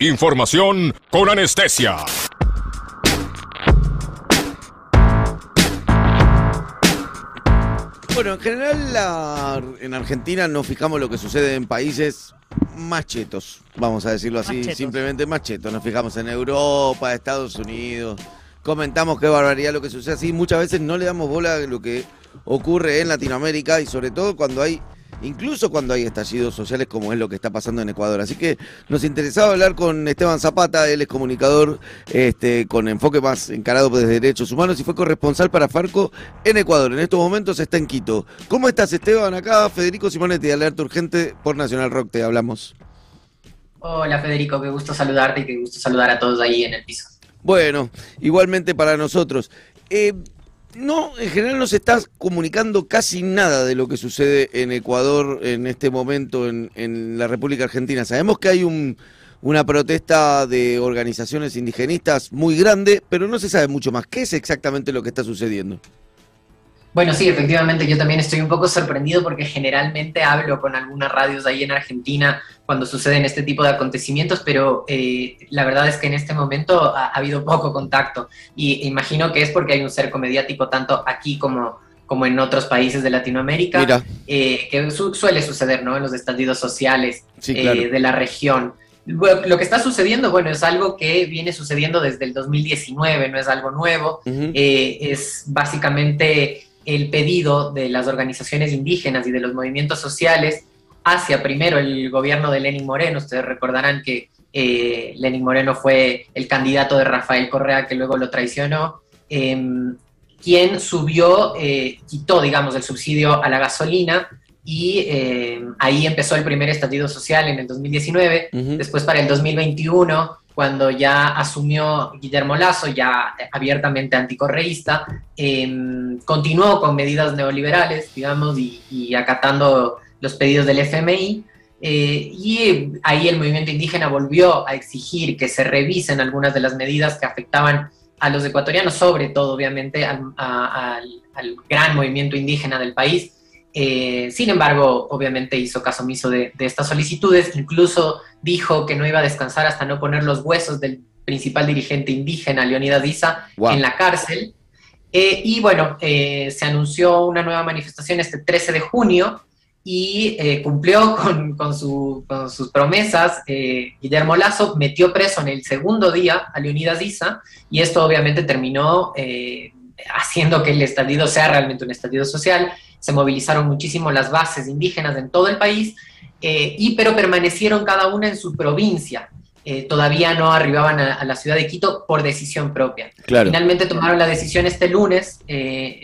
Información con anestesia. Bueno, en general en Argentina nos fijamos lo que sucede en países más chetos, vamos a decirlo así, simplemente más chetos. Nos fijamos en Europa, Estados Unidos, comentamos qué barbaridad lo que sucede así. Muchas veces no le damos bola a lo que ocurre en Latinoamérica y sobre todo cuando hay incluso cuando hay estallidos sociales como es lo que está pasando en Ecuador. Así que nos interesaba hablar con Esteban Zapata, él es comunicador este, con enfoque más encarado desde derechos humanos y fue corresponsal para Farco en Ecuador. En estos momentos está en Quito. ¿Cómo estás Esteban? Acá Federico Simonetti de Alerta Urgente por Nacional Rock, te hablamos. Hola Federico, qué gusto saludarte y qué gusto saludar a todos ahí en el piso. Bueno, igualmente para nosotros. Eh, no, en general no se está comunicando casi nada de lo que sucede en Ecuador en este momento en, la República Argentina. Sabemos que hay una protesta de organizaciones indigenistas muy grande, pero no se sabe mucho más. ¿Qué es exactamente lo que está sucediendo? Bueno, sí, efectivamente, yo también estoy un poco sorprendido porque generalmente hablo con algunas radios ahí en Argentina cuando suceden este tipo de acontecimientos, pero eh, la verdad es que en este momento ha, habido poco contacto. Y imagino que es porque hay un cerco mediático tanto aquí como, como en otros países de Latinoamérica, eh, que suele suceder ¿no? en los estallidos sociales eh, de la región. lo que está sucediendo, bueno, es algo que viene sucediendo desde el 2019, no es algo nuevo, es básicamente el pedido de las organizaciones indígenas y de los movimientos sociales hacia primero el gobierno de Lenin Moreno. Ustedes recordarán que eh, Lenin Moreno fue el candidato de Rafael Correa que luego lo traicionó, em, quien subió, eh, quitó, digamos, el subsidio a la gasolina y em, ahí empezó el primer estallido social en el 2019. Después para el 2021 cuando ya asumió Guillermo Lazo, ya abiertamente anticorreísta, em, continuó con medidas neoliberales, digamos, y, acatando los pedidos del FMI. Eh, y ahí el movimiento indígena volvió a exigir que se revisen algunas de las medidas que afectaban a los ecuatorianos, sobre todo, obviamente, al, al gran movimiento indígena del país, eh, sin embargo, obviamente hizo caso omiso de, estas solicitudes, incluso dijo que no iba a descansar hasta no poner los huesos del principal dirigente indígena, Leonidas Diza, en la cárcel. Eh, y bueno, eh, se anunció una nueva manifestación este 13 de junio y cumplió con, sus promesas. Guillermo Lazo metió preso en el segundo día a Leonidas Diza y esto obviamente terminó haciendo que el estallido sea realmente un estallido social se movilizaron muchísimo las bases indígenas en todo el país, eh, y, pero permanecieron cada una en su provincia. Eh, todavía no arribaban a, la ciudad de Quito por decisión propia. Finalmente tomaron la decisión este lunes eh,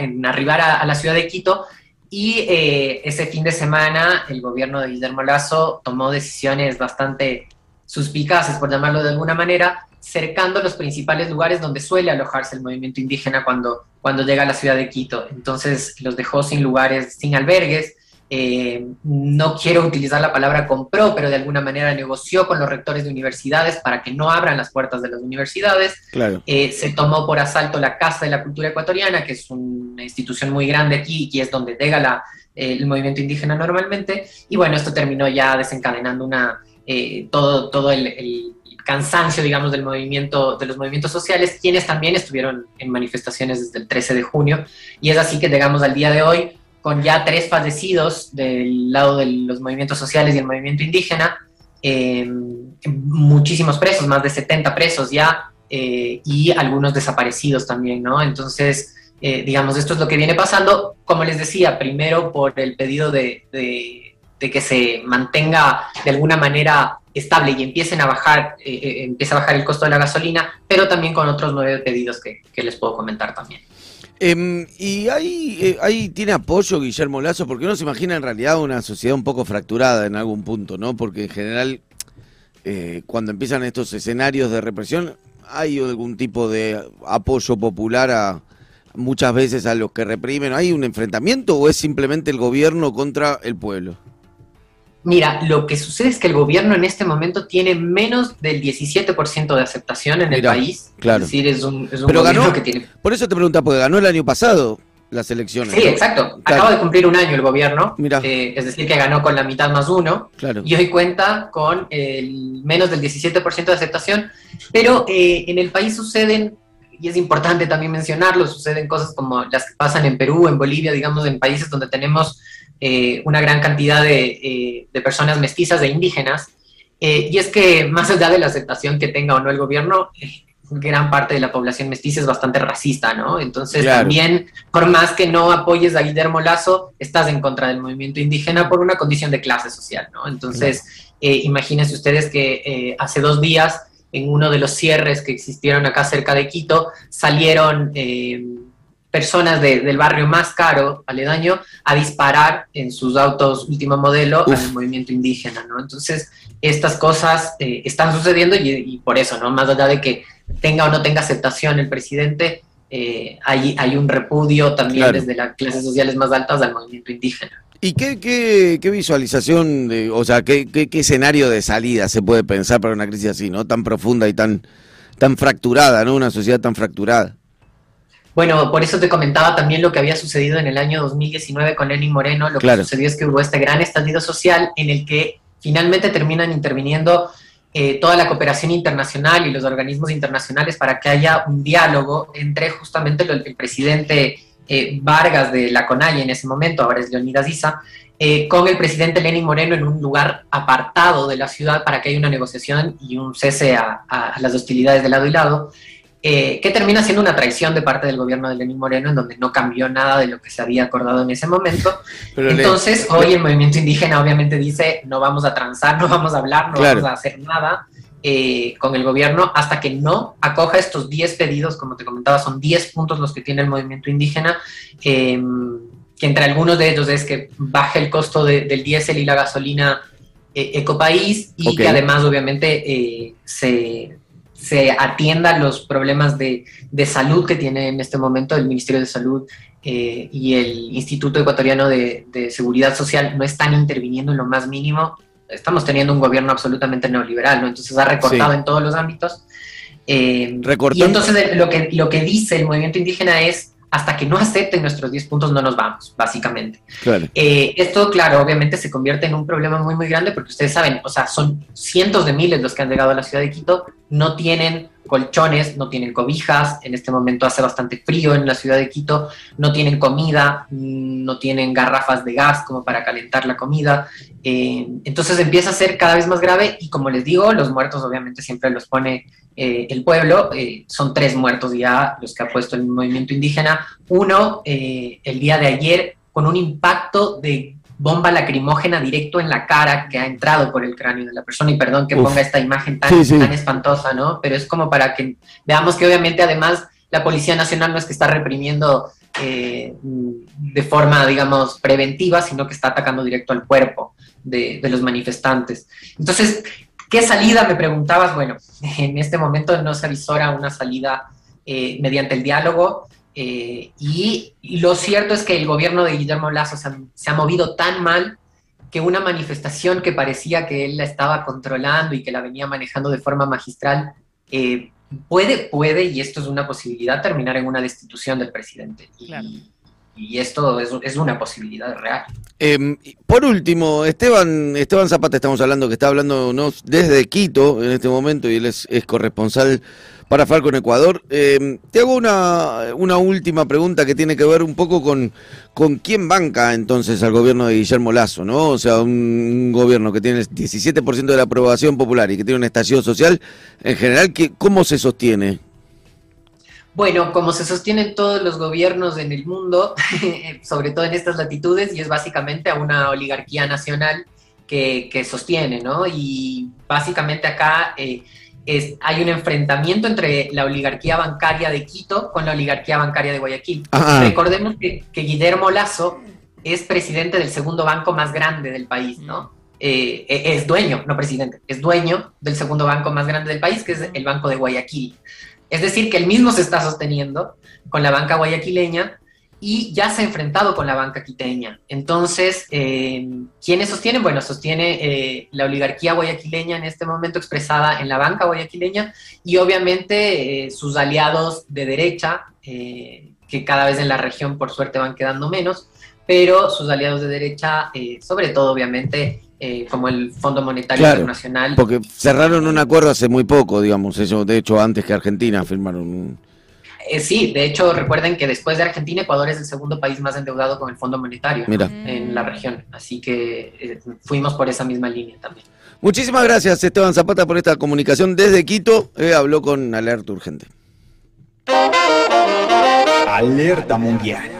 en arribar a, la ciudad de Quito y ese fin de semana el gobierno de Guillermo Lazo tomó decisiones bastante suspicaces, por llamarlo de alguna manera, cercando los principales lugares donde suele alojarse el movimiento indígena cuando, cuando llega a la ciudad de Quito. Entonces los dejó sin lugares, sin albergues. Eh, no quiero utilizar la palabra compró, pero de alguna manera negoció con los rectores de universidades para que no abran las puertas de las universidades. Eh, se tomó por asalto la Casa de la Cultura Ecuatoriana, que es una institución muy grande aquí y es donde llega la, el movimiento indígena normalmente. Y bueno, esto terminó ya desencadenando una, eh, todo, todo el cansancio, digamos, del movimiento, de los movimientos sociales, quienes también estuvieron en manifestaciones desde el 13 de junio. Y es así que llegamos al día de hoy con ya tres fallecidos del lado de los movimientos sociales y el movimiento indígena, em, muchísimos presos, más de 70 presos ya, eh, y algunos desaparecidos también, ¿no? Entonces, eh, digamos, esto es lo que viene pasando, como les decía, primero por el pedido de, de, de que se mantenga de alguna manera estable y empiecen a bajar, eh, eh, empieza a bajar el costo de la gasolina, pero también con otros nueve pedidos que, les puedo comentar también. Em, y ahí, eh, ahí tiene apoyo Guillermo Lazo, porque uno se imagina en realidad una sociedad un poco fracturada en algún punto, ¿no? Porque en general, cuando empiezan estos escenarios de represión, hay algún tipo de apoyo popular a muchas veces a los que reprimen. ¿Hay un enfrentamiento o es simplemente el gobierno contra el pueblo? Mira, lo que sucede es que el gobierno en este momento tiene menos del 17% de aceptación en el país. Claro. Es decir, es un, gobierno que tiene. Por eso te pregunta, porque ganó el año pasado. las elecciones. Sí, exacto. Acaba de cumplir un año el gobierno. Mira. Eh, es decir, que ganó con la mitad más uno. Claro. Y hoy cuenta con el menos del 17% de aceptación. Pero eh, en el país suceden, y es importante también mencionarlo, suceden cosas como las que pasan en Perú, en Bolivia, digamos, en países donde tenemos eh, una gran cantidad de, de, personas mestizas e indígenas. y es que más allá de la aceptación que tenga o no el gobierno, gran parte de la población mestiza es bastante racista, ¿no? Entonces también, por más que no apoyes a Guillermo Lazo, estás en contra del movimiento indígena por una condición de clase social, ¿no? Entonces, eh, imagínense ustedes que eh, hace dos días, en uno de los cierres que existieron acá cerca de Quito, salieron eh, personas del barrio más caro, aledaño, a disparar en sus autos último modelo al movimiento indígena, ¿no? Entonces, estas cosas están sucediendo y, y por eso, ¿no? Más allá de que tenga o no tenga aceptación el presidente, eh, hay, hay, un repudio también desde las clases sociales más altas al movimiento indígena. ¿Y qué, qué, qué visualización, de, o sea, qué, qué, escenario de salida se puede pensar para una crisis así, ¿no? Tan profunda y tan, tan fracturada, ¿no? Una sociedad tan fracturada. Bueno, por eso te comentaba también lo que había sucedido en el año 2019 con Lenin Moreno. Lo que sucedió es que hubo este gran estallido social en el que finalmente terminan interviniendo eh, toda la cooperación internacional y los organismos internacionales para que haya un diálogo entre justamente el, presidente eh, Vargas de la CONAI en ese momento, ahora es Leonidas Issa, eh, con el presidente Lenin Moreno en un lugar apartado de la ciudad para que haya una negociación y un cese a, a las hostilidades de lado y lado. Eh, que termina siendo una traición de parte del gobierno de Lenín Moreno, en donde no cambió nada de lo que se había acordado en ese momento. Entonces, hoy el movimiento indígena obviamente dice, no vamos a transar, no vamos a hablar, no vamos a hacer nada eh, con el gobierno hasta que no acoja estos 10 pedidos, como te comentaba, son 10 puntos los que tiene el movimiento indígena. Em, que entre algunos de ellos es que baje el costo del diésel y la gasolina eh, Ecopaís y que además obviamente se, se atienda los problemas de, salud que tiene en este momento el Ministerio de Salud eh, y el Instituto Ecuatoriano de, Seguridad Social no están interviniendo en lo más mínimo. Estamos teniendo un gobierno absolutamente neoliberal, ¿no? Entonces ha recortado en todos los ámbitos. Eh, y entonces lo que, lo que dice el movimiento indígena es hasta que no acepten nuestros 10 puntos no nos vamos, básicamente. Eh, esto, claro, obviamente se convierte en un problema muy, muy grande porque ustedes saben, o sea, son cientos de miles los que han llegado a la ciudad de Quito, no tienen colchones, no tienen cobijas, en este momento hace bastante frío en la ciudad de Quito, no tienen comida, no tienen garrafas de gas como para calentar la comida, eh, entonces empieza a ser cada vez más grave y como les digo, los muertos obviamente siempre los pone eh, el pueblo. Eh, son tres muertos ya los que ha puesto el movimiento indígena. Uno, el día de ayer, con un impacto de bomba lacrimógena directo en la cara que ha entrado por el cráneo de la persona. Y perdón que ponga esta imagen tan, tan espantosa, ¿no? Pero es como para que veamos que obviamente además la Policía Nacional no es que está reprimiendo de forma, digamos, preventiva, sino que está atacando directo al cuerpo de, de los manifestantes. Entonces, ¿Qué salida? Me preguntabas. Bueno, en este momento no se avisora una salida eh, mediante el diálogo. Eh, y, lo cierto es que el gobierno de Guillermo Lazo se ha, movido tan mal que una manifestación que parecía que él la estaba controlando y que la venía manejando de forma magistral, eh, puede, puede, y esto es una posibilidad, terminar en una destitución del presidente. Y, y esto es, una posibilidad real. Em, por último, Esteban, Esteban Zapata, estamos hablando, que está hablando desde Quito en este momento y él es, corresponsal para Falco en Ecuador. Em, te hago una, una, última pregunta que tiene que ver un poco con, con quién banca entonces al gobierno de Guillermo Lazo, ¿no? O sea, un, gobierno que tiene el 17% de la aprobación popular y que tiene una estación social, en general, ¿cómo se sostiene? Bueno, como se sostienen todos los gobiernos en el mundo, sobre todo en estas latitudes, y es básicamente a una oligarquía nacional que, sostiene, ¿no? Y básicamente acá eh, es, hay un enfrentamiento entre la oligarquía bancaria de Quito con la oligarquía bancaria de Guayaquil. Recordemos que, Guillermo Lazo es presidente del segundo banco más grande del país, ¿no? Eh, e, es dueño, no presidente, es dueño del segundo banco más grande del país, que es el Banco de Guayaquil. Es decir, que él mismo se está sosteniendo con la banca guayaquileña y ya se ha enfrentado con la banca quiteña. Entonces, eh, ¿quiénes sostienen? Bueno, sostiene eh, la oligarquía guayaquileña en este momento expresada en la banca guayaquileña y obviamente eh, sus aliados de derecha, que cada vez en la región por suerte van quedando menos, pero sus aliados de derecha, eh, sobre todo obviamente eh, como el Fondo Monetario Internacional. Porque cerraron un acuerdo hace muy poco, digamos, eso de hecho antes que Argentina firmaron un... Eh, sí, de hecho recuerden que después de Argentina, Ecuador es el segundo país más endeudado con el Fondo Monetario en la región, así que fuimos por esa misma línea también. Muchísimas gracias Esteban Zapata por esta comunicación desde Quito, habló con Alerta Urgente. Alerta Mundial.